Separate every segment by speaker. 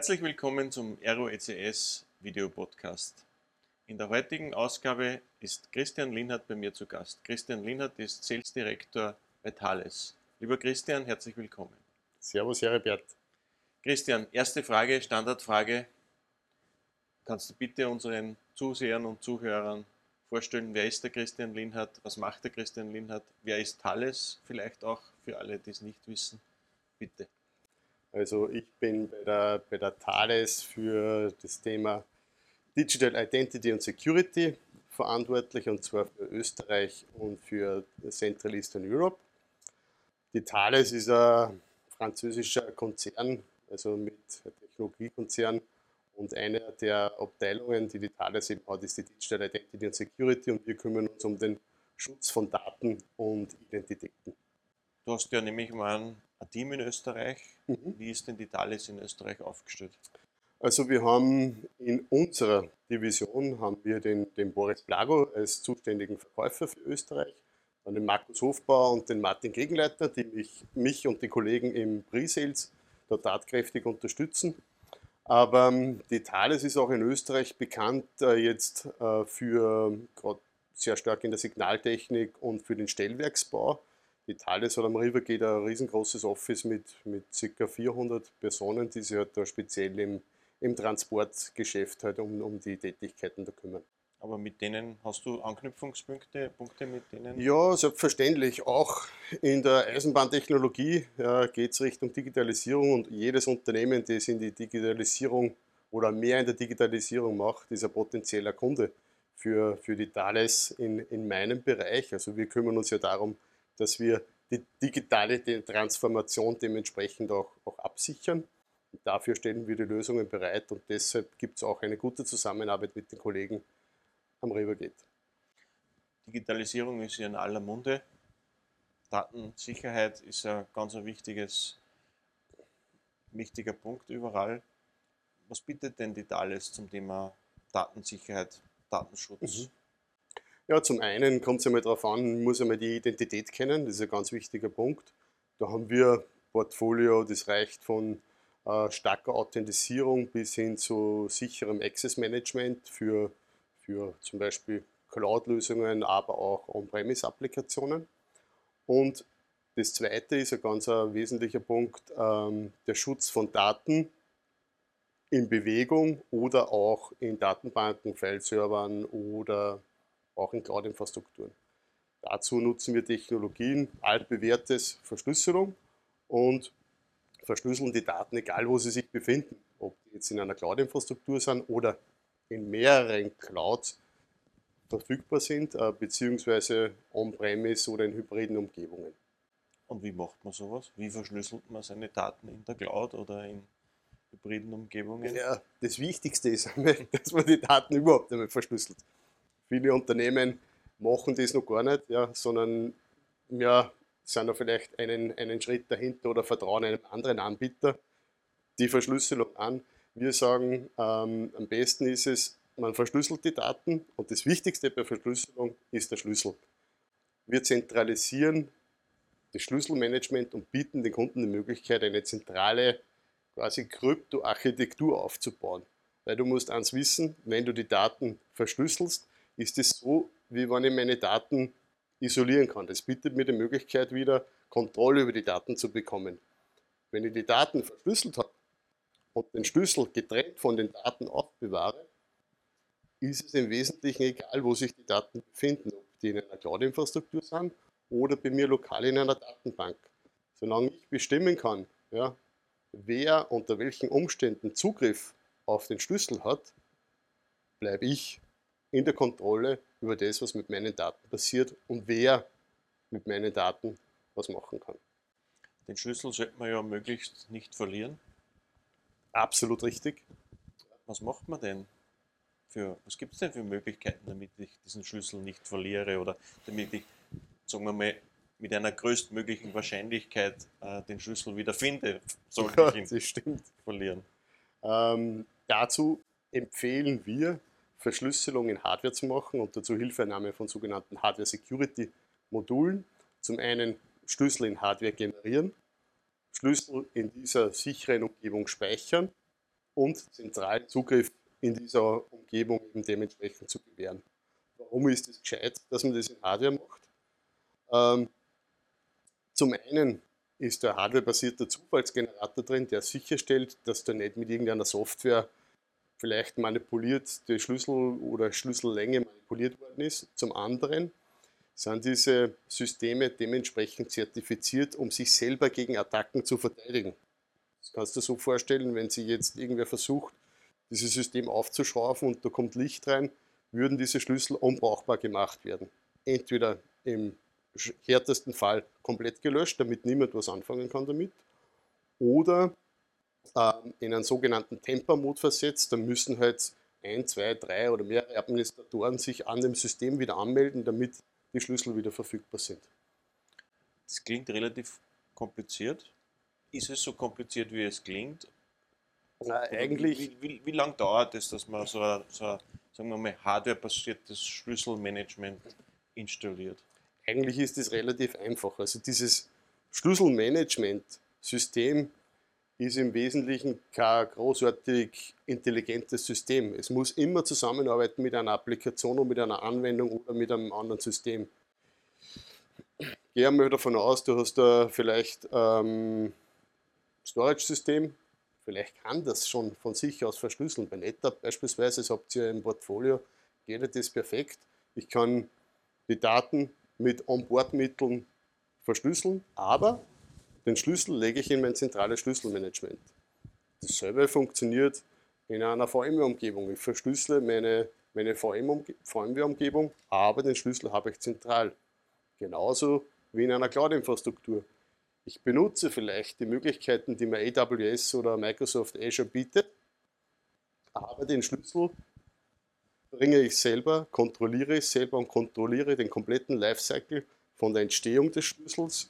Speaker 1: Herzlich willkommen zum Aero ECS Video Podcast. In der heutigen Ausgabe ist Christian Linhardt bei mir zu Gast. Christian Linhardt ist Sales Director bei Thales. Lieber Christian, herzlich willkommen.
Speaker 2: Servus, Heribert.
Speaker 1: Christian, erste Frage, Standardfrage. Kannst du bitte unseren Zusehern und Zuhörern vorstellen, wer ist der Christian Linhardt, was macht der Christian Linhardt, wer ist Thales, vielleicht auch für alle, die es nicht wissen. Bitte.
Speaker 2: Also ich bin bei der, bei der Thales für das Thema Digital Identity und Security verantwortlich und zwar für Österreich und für Central Eastern Europe. Die Thales ist ein französischer Konzern, also mit Technologiekonzern und eine der Abteilungen, die die Thales eben hat, ist die Digital Identity und Security und wir kümmern uns um den Schutz von Daten und Identitäten.
Speaker 1: Du hast ja nämlich mal ein, Team in Österreich. Mhm. Wie ist denn die Thales in Österreich aufgestellt?
Speaker 2: Also wir haben in unserer Division haben wir den, den Boris Blago als zuständigen Verkäufer für Österreich, dann den Markus Hofbauer und den Martin Gegenleiter, die mich, mich und die Kollegen im Pre-Sales da tatkräftig unterstützen. Aber ähm, die Thales ist auch in Österreich bekannt äh, jetzt äh, für gerade sehr stark in der Signaltechnik und für den Stellwerksbau. Die Thales hat am River geht ein riesengroßes Office mit, mit ca. 400 Personen, die sich halt da speziell im, im Transportgeschäft halt um, um die Tätigkeiten da kümmern.
Speaker 1: Aber mit denen hast du Anknüpfungspunkte, Punkte mit denen?
Speaker 2: Ja, selbstverständlich. Auch in der Eisenbahntechnologie ja, geht es Richtung Digitalisierung und jedes Unternehmen, das in die Digitalisierung oder mehr in der Digitalisierung macht, ist ein potenzieller Kunde für, für die Thales in, in meinem Bereich. Also wir kümmern uns ja darum, dass wir die digitale Transformation dementsprechend auch, auch absichern. Und dafür stellen wir die Lösungen bereit und deshalb gibt es auch eine gute Zusammenarbeit mit den Kollegen am Rivergate.
Speaker 1: Digitalisierung ist ja in aller Munde. Datensicherheit ist ein ganz ein wichtiges, wichtiger Punkt überall. Was bietet denn die Thales zum Thema Datensicherheit, Datenschutz? Mhm.
Speaker 2: Ja, zum einen kommt es einmal darauf an, muss einmal die Identität kennen, das ist ein ganz wichtiger Punkt. Da haben wir ein Portfolio, das reicht von äh, starker Authentisierung bis hin zu sicherem Access Management für für zum Beispiel Cloud-Lösungen, aber auch On-Premise-Applikationen. Und das zweite ist ein ganz ein wesentlicher Punkt, ähm, der Schutz von Daten in Bewegung oder auch in Datenbanken, File-Servern oder auch in Cloud-Infrastrukturen. Dazu nutzen wir Technologien, altbewährtes Verschlüsselung und verschlüsseln die Daten, egal wo sie sich befinden, ob die jetzt in einer Cloud-Infrastruktur sind oder in mehreren Clouds verfügbar sind, äh, beziehungsweise on-premise oder in hybriden Umgebungen.
Speaker 1: Und wie macht man sowas? Wie verschlüsselt man seine Daten in der Cloud oder in hybriden Umgebungen?
Speaker 2: Ja, das Wichtigste ist, dass man die Daten überhaupt einmal verschlüsselt. Viele Unternehmen machen das noch gar nicht, ja, sondern ja, sind da vielleicht einen, einen Schritt dahinter oder vertrauen einem anderen Anbieter die Verschlüsselung an. Wir sagen, ähm, am besten ist es, man verschlüsselt die Daten und das Wichtigste bei Verschlüsselung ist der Schlüssel. Wir zentralisieren das Schlüsselmanagement und bieten den Kunden die Möglichkeit, eine zentrale quasi Kryptoarchitektur aufzubauen. Weil du musst eins wissen, wenn du die Daten verschlüsselst, ist es so, wie wenn ich meine Daten isolieren kann. Das bietet mir die Möglichkeit wieder, Kontrolle über die Daten zu bekommen. Wenn ich die Daten verschlüsselt habe, und den Schlüssel getrennt von den Daten aufbewahre, ist es im Wesentlichen egal, wo sich die Daten befinden, ob die in einer Cloud-Infrastruktur sind oder bei mir lokal in einer Datenbank. Solange ich bestimmen kann, ja, wer unter welchen Umständen Zugriff auf den Schlüssel hat, bleibe ich in der Kontrolle über das, was mit meinen Daten passiert und wer mit meinen Daten was machen kann.
Speaker 1: Den Schlüssel sollte man ja möglichst nicht verlieren.
Speaker 2: Absolut richtig.
Speaker 1: Was macht man denn? Für, was gibt es denn für Möglichkeiten, damit ich diesen Schlüssel nicht verliere oder damit ich, sagen wir mal, mit einer größtmöglichen Wahrscheinlichkeit äh, den Schlüssel wieder finde, sollte ja, ich ihn stimmt. verlieren?
Speaker 2: Ähm, dazu empfehlen wir, Verschlüsselung in Hardware zu machen und dazu Hilfeinahme von sogenannten Hardware Security Modulen. Zum einen Schlüssel in Hardware generieren Schlüssel in dieser sicheren Umgebung speichern und zentralen Zugriff in dieser Umgebung eben dementsprechend zu gewähren. Warum ist es gescheit, dass man das in Hardware macht? Ähm, zum einen ist der hardwarebasierte Zufallsgenerator drin, der sicherstellt, dass da nicht mit irgendeiner Software vielleicht manipuliert die Schlüssel oder Schlüssellänge manipuliert worden ist. Zum anderen sind diese Systeme dementsprechend zertifiziert, um sich selber gegen Attacken zu verteidigen. Das kannst du so vorstellen, wenn sich jetzt irgendwer versucht, dieses System aufzuschrauben und da kommt Licht rein, würden diese Schlüssel unbrauchbar gemacht werden. Entweder im härtesten Fall komplett gelöscht, damit niemand was anfangen kann damit, oder in einen sogenannten Temper-Mode versetzt. Da müssen halt ein, zwei, drei oder mehrere Administratoren sich an dem System wieder anmelden, damit die Schlüssel wieder verfügbar sind.
Speaker 1: Das klingt relativ kompliziert. Ist es so kompliziert, wie es klingt?
Speaker 2: Na, eigentlich.
Speaker 1: Wie, wie, wie lange dauert es, dass man so ein, so ein sagen wir mal, hardwarebasiertes Schlüsselmanagement installiert?
Speaker 2: Eigentlich ist es relativ einfach. Also dieses Schlüsselmanagement-System ist im Wesentlichen kein großartig intelligentes System. Es muss immer zusammenarbeiten mit einer Applikation und mit einer Anwendung oder mit einem anderen System. Gehe einmal davon aus, du hast da vielleicht ähm, Storage-System, vielleicht kann das schon von sich aus verschlüsseln. Bei NetApp beispielsweise, das habt ihr im Portfolio, geht das perfekt. Ich kann die Daten mit Onboard-Mitteln verschlüsseln, aber den Schlüssel lege ich in mein zentrales Schlüsselmanagement. Dasselbe funktioniert in einer VMware-Umgebung. Ich verschlüssele meine, meine VMware-Umgebung, aber den Schlüssel habe ich zentral. Genauso wie in einer Cloud-Infrastruktur. Ich benutze vielleicht die Möglichkeiten, die mir AWS oder Microsoft Azure bietet, aber den Schlüssel bringe ich selber, kontrolliere ich selber und kontrolliere den kompletten Lifecycle von der Entstehung des Schlüssels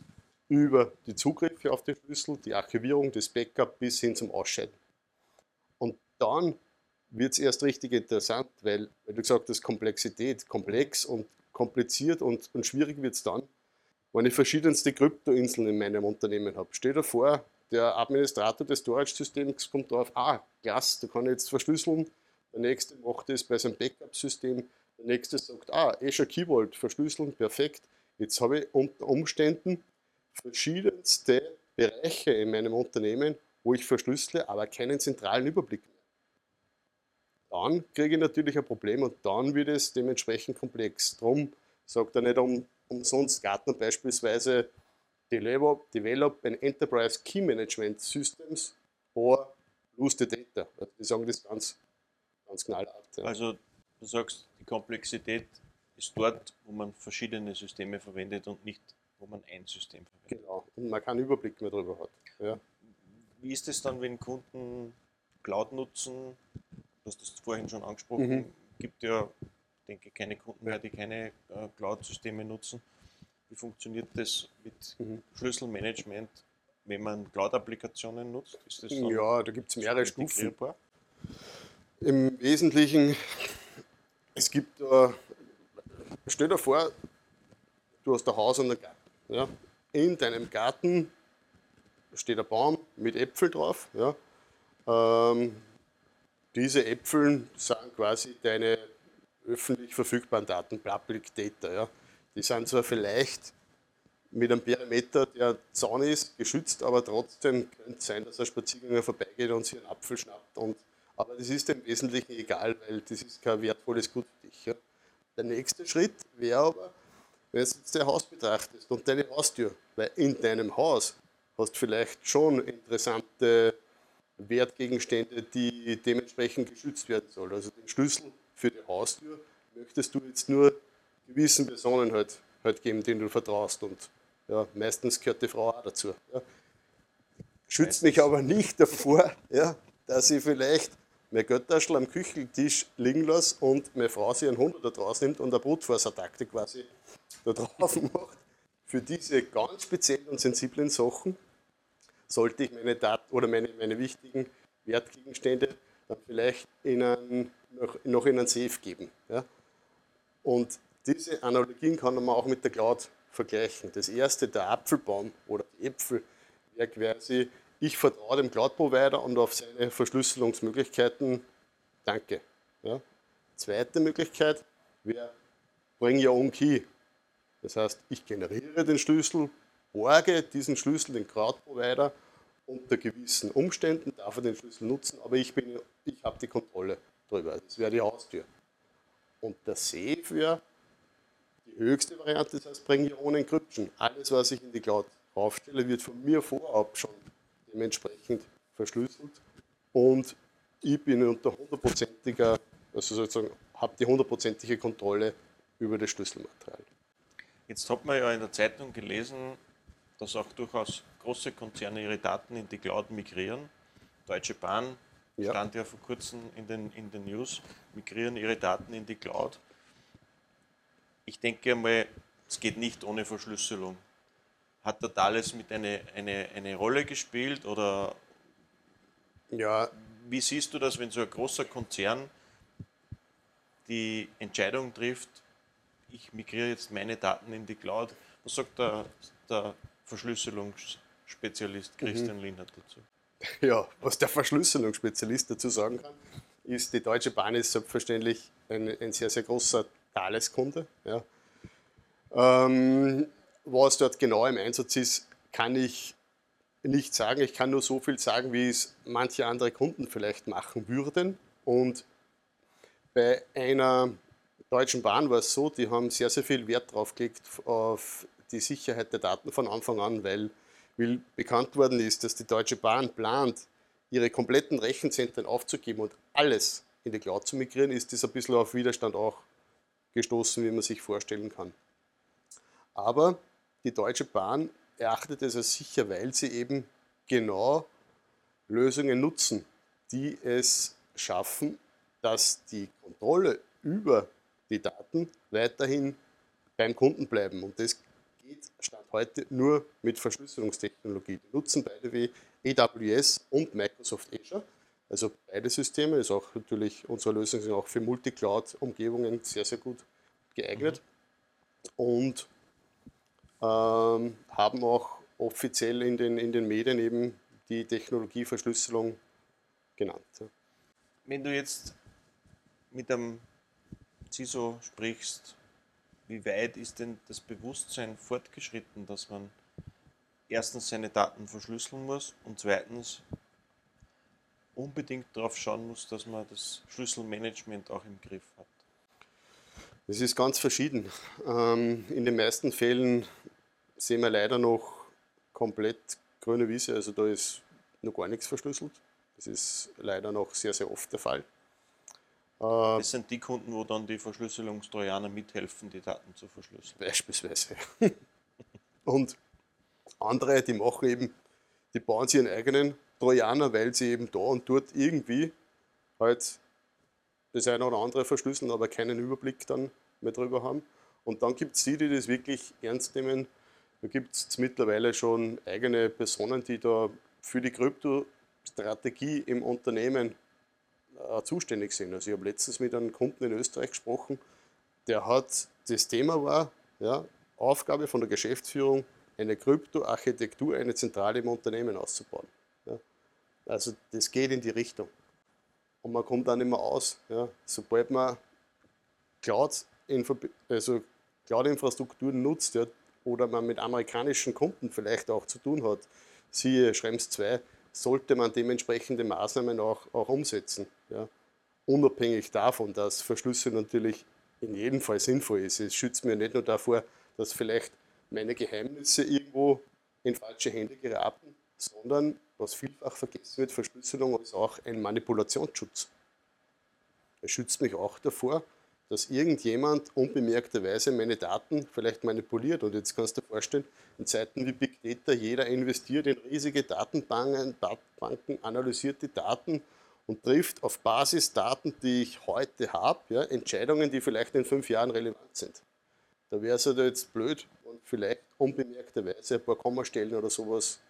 Speaker 2: über die Zugriffe auf die Schlüssel, die Archivierung, das Backup bis hin zum Ausscheiden. Und dann wird es erst richtig interessant, weil, weil du gesagt hast, Komplexität, komplex und kompliziert und, und schwierig wird es dann, wenn ich verschiedenste Kryptoinseln in meinem Unternehmen habe. Stell dir vor, der Administrator des Storage-Systems kommt drauf, ah, klasse, da kann ich jetzt verschlüsseln. Der nächste macht das bei seinem Backup-System. Der nächste sagt, ah, Azure Key Vault, verschlüsseln, perfekt. Jetzt habe ich unter Umständen verschiedenste Bereiche in meinem Unternehmen, wo ich verschlüssele, aber keinen zentralen Überblick mehr. Dann kriege ich natürlich ein Problem und dann wird es dementsprechend komplex. Darum sagt er nicht um, umsonst Gartner beispielsweise Develop, develop an Enterprise Key Management Systems or lose the data. Also die sagen das ganz, ganz knallhart.
Speaker 1: Ja. Also du sagst, die Komplexität ist dort, wo man verschiedene Systeme verwendet und nicht wo man ein System
Speaker 2: verwendet. Genau, und man keinen Überblick mehr darüber hat. Ja.
Speaker 1: Wie ist es dann, wenn Kunden Cloud nutzen? Du hast das vorhin schon angesprochen. Mhm. gibt ja, denke keine Kunden mehr, die keine äh, Cloud-Systeme nutzen. Wie funktioniert das mit mhm. Schlüsselmanagement, wenn man Cloud-Applikationen nutzt?
Speaker 2: ja, da gibt es mehrere Stufen. Im Wesentlichen, es gibt, äh, stell dir vor, du hast ein Haus und einen Garten. Ja. In deinem Garten steht ein Baum mit Äpfel drauf. Ja. Ähm, diese Äpfel sind quasi deine öffentlich verfügbaren Daten, Public Data. Ja. Die sind zwar vielleicht mit einem Perimeter, der Zaun ist, geschützt, aber trotzdem könnte es sein, dass ein Spaziergänger vorbeigeht und sich einen Apfel schnappt. Und, aber das ist im Wesentlichen egal, weil das ist kein wertvolles Gut für dich. Ja. Der nächste Schritt wäre aber, wenn du jetzt dein Haus betrachtest und deine Haustür, weil in deinem Haus hast du vielleicht schon interessante Wertgegenstände, die dementsprechend geschützt werden sollen. Also den Schlüssel für die Haustür möchtest du jetzt nur gewissen Personen halt, halt geben, denen du vertraust. Und ja, meistens gehört die Frau auch dazu. Ja. Schützt mich aber nicht davor, ja, dass ich vielleicht mein Götterschl am Küchentisch liegen lasse und meine Frau sich einen Hund da draus nimmt und eine Brutforsattacke quasi da drauf macht. Für diese ganz speziellen und sensiblen Sachen sollte ich meine Daten oder meine, meine wichtigen Wertgegenstände dann vielleicht in einen, noch, noch in einen Safe geben. Ja? Und diese Analogien kann man auch mit der Cloud vergleichen. Das erste, der Apfelbaum oder die Äpfel, wäre quasi ich vertraue dem Cloud-Provider und auf seine Verschlüsselungsmöglichkeiten. Danke. Ja. Zweite Möglichkeit wäre Bring Your Own Key. Das heißt, ich generiere den Schlüssel, borge diesen Schlüssel den Cloud-Provider unter gewissen Umständen, darf er den Schlüssel nutzen, aber ich, ich habe die Kontrolle darüber. Das wäre die Haustür. Und der Safe wäre die höchste Variante, das heißt, Bring Your Own Encryption. Alles, was ich in die Cloud aufstelle, wird von mir vorab schon dementsprechend verschlüsselt und ich bin unter hundertprozentiger, also sozusagen, habe die hundertprozentige Kontrolle über das Schlüsselmaterial.
Speaker 1: Jetzt hat man ja in der Zeitung gelesen, dass auch durchaus große Konzerne ihre Daten in die Cloud migrieren. Deutsche Bahn ja. stand ja vor kurzem in den, in den News, migrieren ihre Daten in die Cloud. Ich denke einmal, es geht nicht ohne Verschlüsselung. Hat der Thales mit eine, eine, eine Rolle gespielt oder ja. wie siehst du das, wenn so ein großer Konzern die Entscheidung trifft, ich migriere jetzt meine Daten in die Cloud? Was sagt der, der Verschlüsselungsspezialist Christian mhm. Linnert dazu?
Speaker 2: Ja, was der Verschlüsselungsspezialist dazu sagen kann, ist, die Deutsche Bahn ist selbstverständlich ein, ein sehr, sehr großer Thales-Kunde. Ja. Ähm, was dort genau im Einsatz ist, kann ich nicht sagen. Ich kann nur so viel sagen, wie es manche andere Kunden vielleicht machen würden. Und bei einer Deutschen Bahn war es so, die haben sehr, sehr viel Wert drauf gelegt auf die Sicherheit der Daten von Anfang an, weil, weil bekannt worden ist, dass die Deutsche Bahn plant, ihre kompletten Rechenzentren aufzugeben und alles in die Cloud zu migrieren, ist das ein bisschen auf Widerstand auch gestoßen, wie man sich vorstellen kann. Aber die Deutsche Bahn erachtet es als sicher, weil sie eben genau Lösungen nutzen, die es schaffen, dass die Kontrolle über die Daten weiterhin beim Kunden bleiben. Und das geht Stand heute nur mit Verschlüsselungstechnologie. Die nutzen beide wie AWS und Microsoft Azure. Also beide Systeme ist auch natürlich, unsere Lösungen sind auch für Multicloud-Umgebungen sehr, sehr gut geeignet. Mhm. Und ähm, haben auch offiziell in den, in den Medien eben die Technologieverschlüsselung genannt.
Speaker 1: Wenn du jetzt mit einem CISO sprichst, wie weit ist denn das Bewusstsein fortgeschritten, dass man erstens seine Daten verschlüsseln muss und zweitens unbedingt darauf schauen muss, dass man das Schlüsselmanagement auch im Griff hat?
Speaker 2: Es ist ganz verschieden. Ähm, in den meisten Fällen sehen wir leider noch komplett grüne Wiese, also da ist noch gar nichts verschlüsselt. Das ist leider noch sehr, sehr oft der Fall.
Speaker 1: Äh, das sind die Kunden, wo dann die Verschlüsselungstrojaner mithelfen, die Daten zu verschlüsseln.
Speaker 2: Beispielsweise. Und andere, die machen eben, die bauen sich ihren eigenen Trojaner, weil sie eben da und dort irgendwie halt das eine oder andere verschlüsseln, aber keinen Überblick dann mehr drüber haben. Und dann gibt es die, die das wirklich ernst nehmen. Da gibt es mittlerweile schon eigene Personen, die da für die Kryptostrategie im Unternehmen äh, zuständig sind. Also ich habe letztens mit einem Kunden in Österreich gesprochen, der hat, das Thema war, ja, Aufgabe von der Geschäftsführung, eine Kryptoarchitektur, eine Zentrale im Unternehmen auszubauen. Ja. Also das geht in die Richtung. Und man kommt dann mehr aus. Ja. Sobald man Cloud also Cloud-Infrastrukturen nutzt ja, oder man mit amerikanischen Kunden vielleicht auch zu tun hat, siehe Schrems 2, sollte man dementsprechende Maßnahmen auch, auch umsetzen. Ja. Unabhängig davon, dass Verschlüsse natürlich in jedem Fall sinnvoll ist. Es schützt mir nicht nur davor, dass vielleicht meine Geheimnisse irgendwo in falsche Hände geraten, sondern, was vielfach vergessen wird, Verschlüsselung ist auch ein Manipulationsschutz. Es schützt mich auch davor, dass irgendjemand unbemerkterweise meine Daten vielleicht manipuliert. Und jetzt kannst du dir vorstellen, in Zeiten wie Big Data, jeder investiert in riesige Datenbanken, Datenbanken analysiert die Daten und trifft auf Basis Daten, die ich heute habe, ja, Entscheidungen, die vielleicht in fünf Jahren relevant sind. Da wäre es halt jetzt blöd und vielleicht unbemerkterweise ein paar Kommastellen oder sowas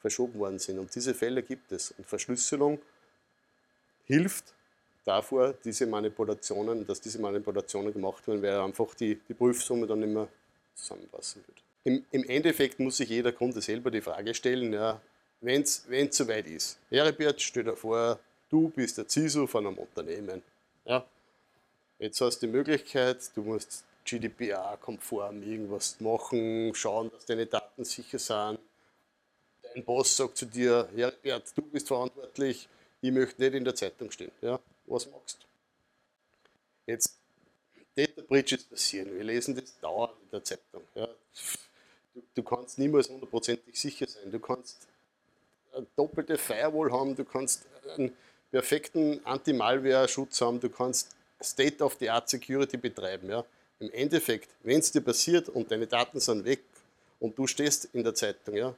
Speaker 2: verschoben worden sind. Und diese Fälle gibt es. Und Verschlüsselung hilft davor, diese Manipulationen, dass diese Manipulationen gemacht werden, weil einfach die, die Prüfsumme dann mehr zusammenpassen wird. Im, Im, Endeffekt muss sich jeder Kunde selber die Frage stellen, ja, wenn es soweit ist. Heribert, stell dir vor, du bist der CISO von einem Unternehmen. Ja? Jetzt hast du die Möglichkeit, du musst GDPR-konform irgendwas machen, schauen, dass deine Daten sicher sind. Dein Boss sagt zu dir, Herbert, du bist verantwortlich, ich möchte nicht in der Zeitung stehen. Ja? Was machst du? Jetzt, Data Breaches passieren, wir lesen das dauernd in der Zeitung. Ja? Du, du kannst niemals hundertprozentig sicher sein. Du kannst eine doppelte Firewall haben, du kannst einen perfekten Anti-Malware-Schutz haben, du kannst State-of-the-Art Security betreiben. Ja? Im Endeffekt, wenn es dir passiert und deine Daten sind weg und du stehst in der Zeitung, ja,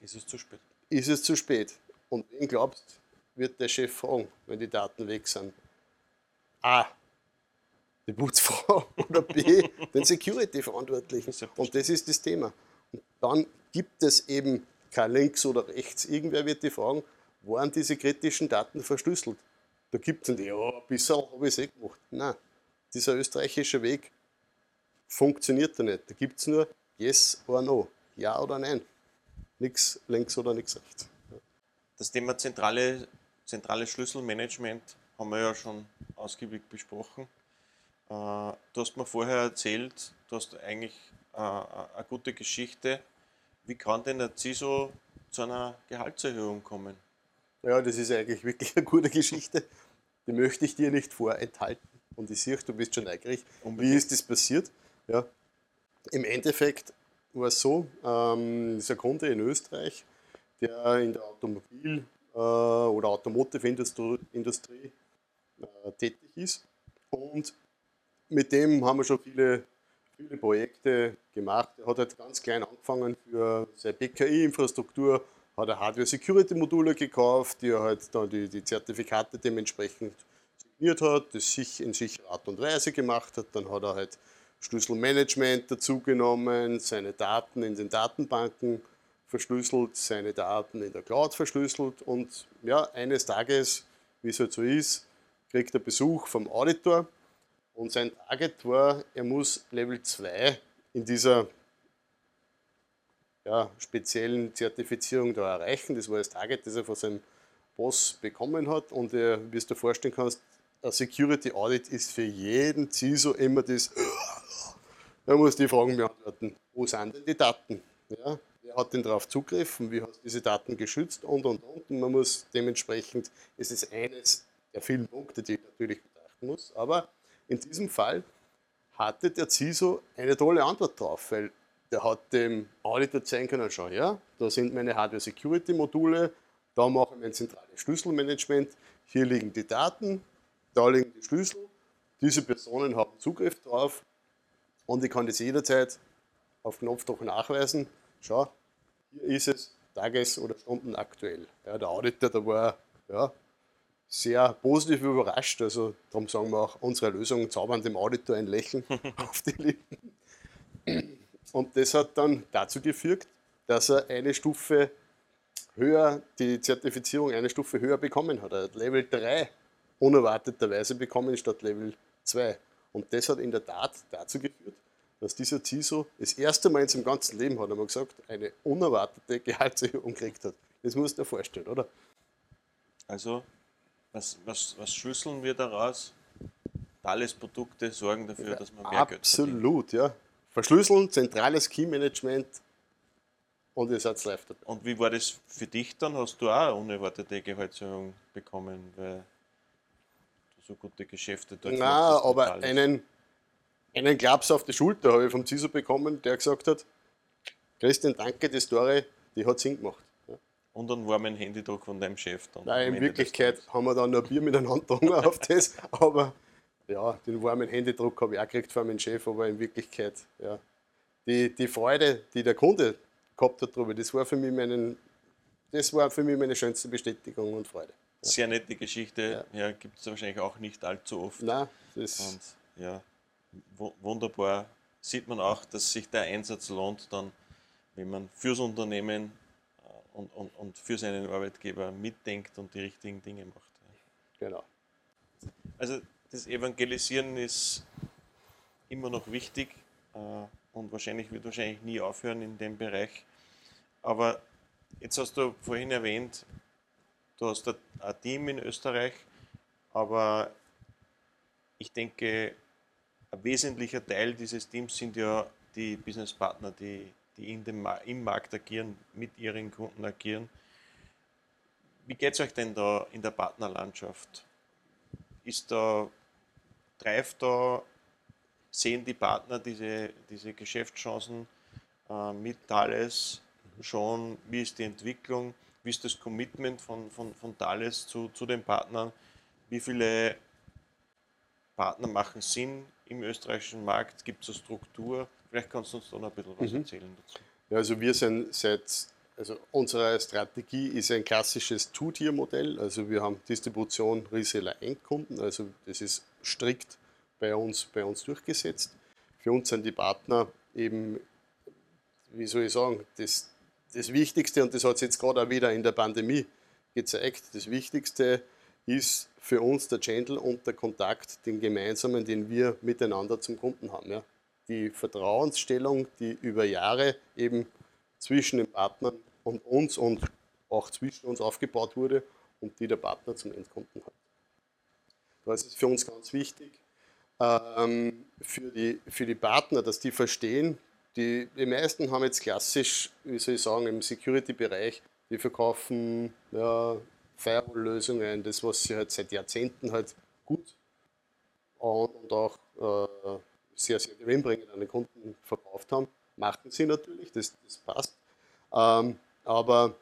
Speaker 1: ist es zu spät.
Speaker 2: Ist es zu spät. Und wen glaubst, wird der Chef fragen, wenn die Daten weg sind? A. Die Putzfrau oder B. den Security-Verantwortlichen. Und das ist das Thema. Und dann gibt es eben kein links oder rechts. Irgendwer wird die fragen, waren diese kritischen Daten verschlüsselt? Da gibt es nicht, ja, ein bisschen habe ich es eh gemacht. Nein, dieser österreichische Weg funktioniert da nicht. Da gibt es nur Yes or No, Ja oder Nein. Nichts links oder nichts rechts.
Speaker 1: Das Thema zentrale, zentrales Schlüsselmanagement haben wir ja schon ausgiebig besprochen. Äh, du hast mir vorher erzählt, du hast eigentlich äh, eine gute Geschichte. Wie kann denn der CISO zu einer Gehaltserhöhung kommen?
Speaker 2: Ja, das ist eigentlich wirklich eine gute Geschichte. Die möchte ich dir nicht vorenthalten. Und ich sehe, du bist schon neugierig. Unbedingt. Wie ist das passiert? Ja. Im Endeffekt war es so, ähm, dieser Kunde in Österreich, der in der Automobil- äh, oder Automotive-Industrie äh, tätig ist. Und mit dem haben wir schon viele, viele Projekte gemacht. Er hat halt ganz klein angefangen für seine PKI-Infrastruktur, hat er Hardware-Security-Module gekauft, die er halt dann die, die Zertifikate dementsprechend signiert hat, das sich in sicherer Art und Weise gemacht hat. Dann hat er halt Schlüsselmanagement dazugenommen, seine Daten in den Datenbanken verschlüsselt, seine Daten in der Cloud verschlüsselt und ja, eines Tages, wie es halt so ist, kriegt er Besuch vom Auditor und sein Target war, er muss Level 2 in dieser ja, speziellen Zertifizierung da erreichen. Das war das Target, das er von seinem Boss bekommen hat. Und er, wie du dir vorstellen kannst, ein Security Audit ist für jeden CISO immer das, er muss die Fragen beantworten. Wo sind denn die Daten? Ja, hat denn darauf Zugriff und wie hast du diese Daten geschützt und und und. Und man muss dementsprechend, es ist eines der vielen Punkte, die ich natürlich betrachten muss. Aber in diesem Fall hatte der CISO eine tolle Antwort drauf, weil der hat dem Auditor zeigen können, schau her, da sind meine Hardware-Security-Module, da mache ich mein zentrales Schlüsselmanagement, hier liegen die Daten, da liegen die Schlüssel, diese Personen haben Zugriff drauf und ich kann das jederzeit auf Knopfdruck nachweisen. Schau, hier ist es tages- oder stundenaktuell. Ja, der Auditor, der war ja, sehr positiv überrascht. Also darum sagen wir auch, unsere Lösung zaubern dem Auditor ein Lächeln auf die Lippen. Und das hat dann dazu geführt, dass er eine Stufe höher, die Zertifizierung eine Stufe höher bekommen hat. Er hat Level 3 unerwarteterweise bekommen statt Level 2. Und das hat in der Tat dazu geführt, dass dieser CISO das erste Mal in seinem ganzen Leben, hat er mal gesagt, eine unerwartete Gehaltserhöhung gekriegt hat. Das musst du dir vorstellen, oder?
Speaker 1: Also, was, was, was schlüsseln wir daraus? Thales Produkte sorgen dafür, ja, dass man mehr
Speaker 2: Geld Absolut, ja. Verschlüsseln, zentrales Key-Management und ihr seid live dabei.
Speaker 1: Und wie war das für dich dann? Hast du auch eine unerwartete Gehaltserhöhung bekommen, weil du so gute Geschäfte
Speaker 2: dort Nein, aber einen, einen Klaps auf die Schulter habe ich vom CISO bekommen, der gesagt hat, Christian, danke, die Story, die hat Sinn gemacht.
Speaker 1: Und dann war mein Händedruck von deinem Chef
Speaker 2: dann. Nein, in Wirklichkeit haben wir dann noch ein Bier miteinander auf das, aber ja, den warmen Händedruck habe ich auch gekriegt von meinem Chef, aber in Wirklichkeit, ja, die, die Freude, die der Kunde gehabt hat darüber, das war für mich meinen, das war für mich meine schönste Bestätigung und Freude.
Speaker 1: Ja. Sehr nette Geschichte, ja, ja gibt es wahrscheinlich auch nicht allzu oft.
Speaker 2: Nein, das
Speaker 1: und ja, wunderbar sieht man auch, dass sich der Einsatz lohnt, dann, wenn man fürs Unternehmen äh, und, und, und für seinen Arbeitgeber mitdenkt und die richtigen Dinge macht.
Speaker 2: Genau.
Speaker 1: Also das Evangelisieren ist immer noch wichtig äh, und wahrscheinlich wird wahrscheinlich nie aufhören in dem Bereich. Aber jetzt hast du vorhin erwähnt, du hast ein Team in Österreich, aber ich denke, ein wesentlicher Teil dieses Teams sind ja die Businesspartner, die, die in dem, im Markt agieren, mit ihren Kunden agieren. Wie geht es euch denn da in der Partnerlandschaft? Ist da, greift da, sehen die Partner diese, diese Geschäftschancen äh, mit Thales schon? Wie ist die Entwicklung? Wie ist das Commitment von, von, von Thales zu, zu den Partnern? Wie viele Partner machen Sinn im österreichischen Markt? Gibt es eine Struktur? Vielleicht kannst du uns da noch ein bisschen was mhm. erzählen dazu.
Speaker 2: Ja, also wir sind seit, also unsere Strategie ist ein klassisches Two-Tier-Modell. Also wir haben Distribution, Reseller, Endkunden. Also das ist strikt bei uns, bei uns durchgesetzt. Für uns sind die Partner eben, wie soll ich sagen, das, das Wichtigste, und das hat sich jetzt gerade auch wieder in der Pandemie gezeigt, das Wichtigste ist für uns der Channel und der Kontakt, den gemeinsamen, den wir miteinander zum Kunden haben. Ja. Die Vertrauensstellung, die über Jahre eben zwischen den Partnern und uns und auch zwischen uns aufgebaut wurde und die der Partner zum Endkunden hat. Das ist für uns ganz wichtig, ähm, für, die, für die Partner, dass die verstehen, die, die meisten haben jetzt klassisch, wie soll ich sagen, im Security-Bereich, die verkaufen ja, Firewall-Lösungen, das, was sie halt seit Jahrzehnten halt gut und auch äh, sehr, sehr gewinnbringend an den Kunden verkauft haben. Machen sie natürlich, das, das passt. Ähm, aber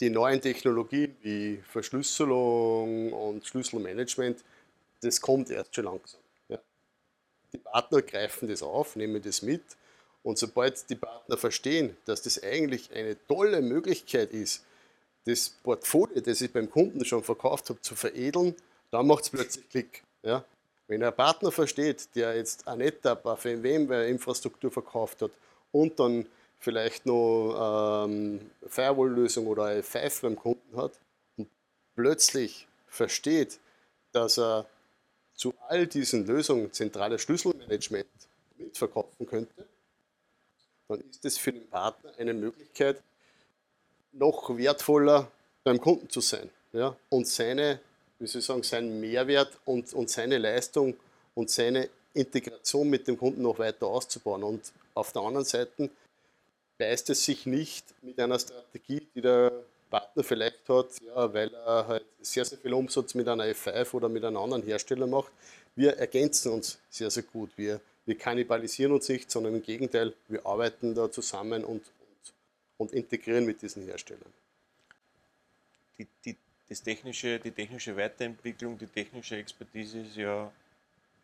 Speaker 2: die neuen Technologien wie Verschlüsselung und Schlüsselmanagement, das kommt erst schon langsam. Ja. Die Partner greifen das auf, nehmen das mit und sobald die Partner verstehen, dass das eigentlich eine tolle Möglichkeit ist, das Portfolio, das ich beim Kunden schon verkauft habe, zu veredeln, dann macht es plötzlich Klick. Ja? Wenn ein Partner versteht, der jetzt eine NetApp auf VMware-Infrastruktur verkauft hat und dann vielleicht noch ähm, Firewall-Lösung oder eine F5 beim Kunden hat und plötzlich versteht, dass er zu all diesen Lösungen zentrales Schlüsselmanagement mitverkaufen könnte, dann ist es für den Partner eine Möglichkeit, noch wertvoller beim Kunden zu sein ja? und seine, wie soll ich sagen, seinen Mehrwert und, und seine Leistung und seine Integration mit dem Kunden noch weiter auszubauen. Und auf der anderen Seite beißt es sich nicht mit einer Strategie, die der Partner vielleicht hat, ja, weil er halt sehr, sehr viel Umsatz mit einer F5 oder mit einem anderen Hersteller macht. Wir ergänzen uns sehr, sehr gut. Wir, wir kannibalisieren uns nicht, sondern im Gegenteil, wir arbeiten da zusammen und, und integrieren mit diesen Herstellern.
Speaker 1: Die, die, das technische, die technische Weiterentwicklung, die technische Expertise ist ja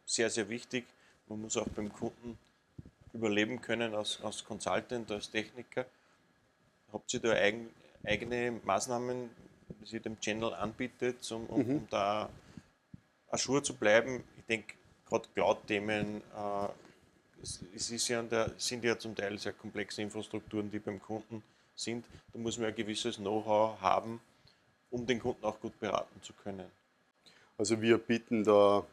Speaker 1: sehr, sehr wichtig. Man muss auch beim Kunden überleben können als, als Consultant, als Techniker. Habt ihr da eigen, eigene Maßnahmen, die ihr dem Channel anbietet, um, um, mhm. um da Aschur zu bleiben? Ich denke, gerade Cloud-Themen, äh, es ist ja der, sind ja zum Teil sehr komplexe Infrastrukturen, die beim Kunden sind. Da muss man ein gewisses Know-how haben, um den Kunden auch gut beraten zu können.
Speaker 2: Also wir bieten da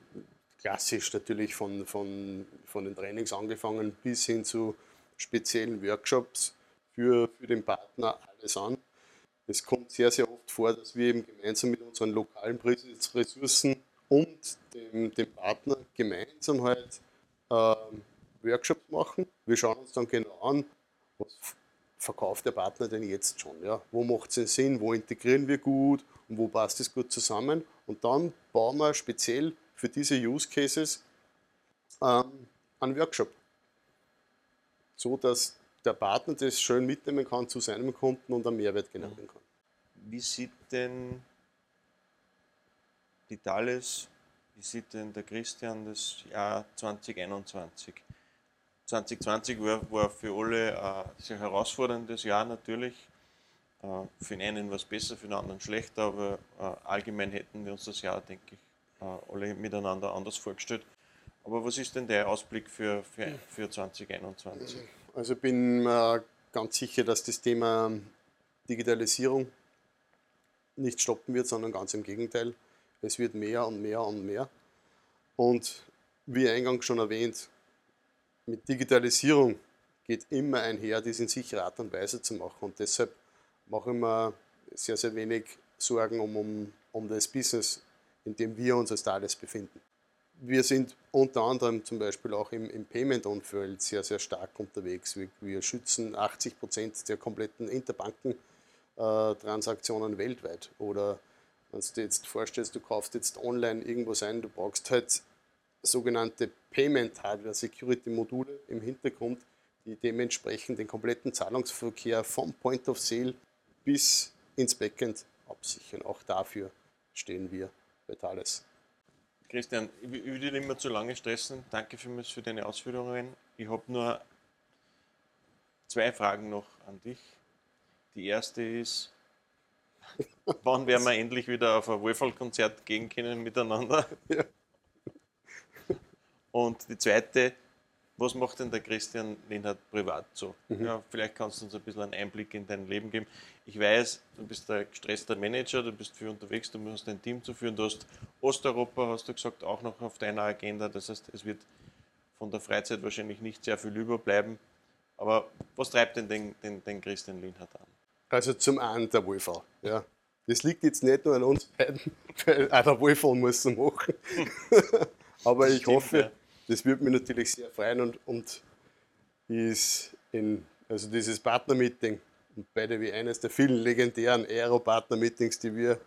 Speaker 2: klassisch natürlich von, von, von den Trainings angefangen bis hin zu speziellen Workshops für, für den Partner alles an. Es kommt sehr, sehr oft vor, dass wir eben gemeinsam mit unseren lokalen Ressourcen und dem, dem Partner gemeinsam halt ähm, Workshops machen. Wir schauen uns dann genau an, was verkauft der Partner denn jetzt schon? Ja? Wo macht es Sinn? Wo integrieren wir gut? Und wo passt es gut zusammen? Und dann bauen wir speziell für diese Use Cases ähm, einen Workshop. So dass der Partner das schön mitnehmen kann zu seinem Kunden und einen Mehrwert generieren kann.
Speaker 1: Wie sieht denn die Thales, wie sieht denn der Christian das Jahr 2021? 2020 war, war für alle ein sehr herausforderndes Jahr natürlich. Äh, für den einen war es besser, für den anderen schlechter, aber äh, allgemein hätten wir uns das Jahr, denke ich, äh, alle miteinander anders vorgestellt. Aber was ist denn der Ausblick für, für, für 2021?
Speaker 2: Also ich bin äh, ganz sicher, dass das Thema Digitalisierung nicht stoppen wird, sondern ganz im Gegenteil. Es wird mehr und mehr und mehr. Und wie eingangs schon erwähnt, mit Digitalisierung geht immer einher, dies in sicherer Art und Weise zu machen. Und deshalb mache ich mir sehr, sehr wenig Sorgen um, um, um das Business, in dem wir uns als Thales befinden. Wir sind unter anderem zum Beispiel auch im, im Payment-Umfeld sehr, sehr stark unterwegs. Wir, wir schützen 80 Prozent der kompletten Interbanken-Transaktionen weltweit. Oder wenn du dir jetzt vorstellst, du kaufst jetzt online irgendwas ein, du brauchst halt sogenannte Payment Hardware Security Module im Hintergrund, die dementsprechend den kompletten Zahlungsverkehr vom Point of Sale bis ins Backend absichern. Auch dafür stehen wir bei Thales.
Speaker 1: Christian, ich will dich nicht mehr zu lange stressen. Danke vielmals für deine Ausführungen. Ich habe nur zwei Fragen noch an dich. Die erste ist, wann werden wir endlich wieder auf ein Wolfall-Konzert gehen können miteinander? Ja. Und die zweite, was macht denn der Christian Linhardt privat so? Mhm. Ja, vielleicht kannst du uns ein bisschen einen Einblick in dein Leben geben. Ich weiß, du bist ein gestresster Manager, du bist viel unterwegs, du musst dein Team zu führen. Du hast Osteuropa, hast du gesagt, auch noch auf deiner Agenda. Das heißt, es wird von der Freizeit wahrscheinlich nicht sehr viel überbleiben. Aber was treibt denn den, den, den Christian Linhardt an?
Speaker 2: Also zum einen der Wolfer. Ja. Das liegt jetzt nicht nur an uns beiden, weil auch der Wolfer muss es machen. Aber ich Stimmt, hoffe, ja das würde mich natürlich sehr freuen und, und ist in, also dieses Partner-Meeting, beide wie eines der vielen legendären Aero-Partner-Meetings, die wir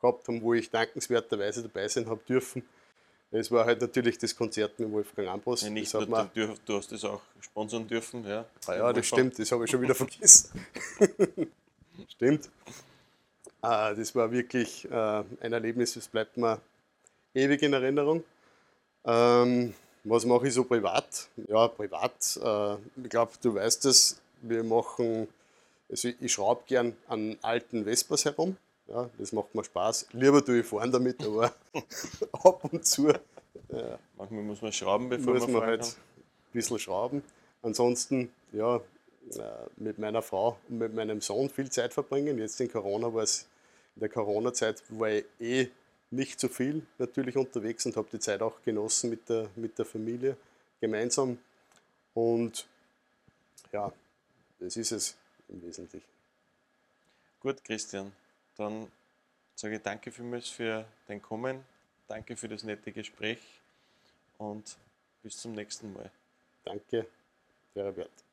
Speaker 2: gehabt haben, wo ich dankenswerterweise dabei sein habe dürfen. Es war halt natürlich das Konzert mit Wolfgang Ambros.
Speaker 1: Ja, nicht nur, du, du, hast das auch sponsern dürfen. Ja,
Speaker 2: ah, ja das stimmt, das habe ich schon wieder vergessen. stimmt. Ah, das war wirklich äh, ein Erlebnis, das bleibt mir ewig in Erinnerung. Ähm, was mache ich so privat? Ja, privat, äh, ich glaube, du weißt es, wir machen, also ich schraube gern an alten Vespas herum. Ja, das macht mir Spaß. Lieber tue ich fahren damit, aber ab und zu. Ja,
Speaker 1: Manchmal muss man schrauben, bevor muss
Speaker 2: man, man halt ein bisschen schrauben. Ansonsten, ja, äh, mit meiner Frau und mit meinem Sohn viel Zeit verbringen. Jetzt in Corona war es, in der Corona-Zeit war ich eh nicht so viel natürlich unterwegs und habe die Zeit auch genossen mit der, mit der Familie gemeinsam. Und ja, das ist es im Wesentlichen.
Speaker 1: Gut, Christian, dann sage ich danke vielmals für dein Kommen, danke für das nette Gespräch und bis zum nächsten Mal.
Speaker 2: Danke, Herbert.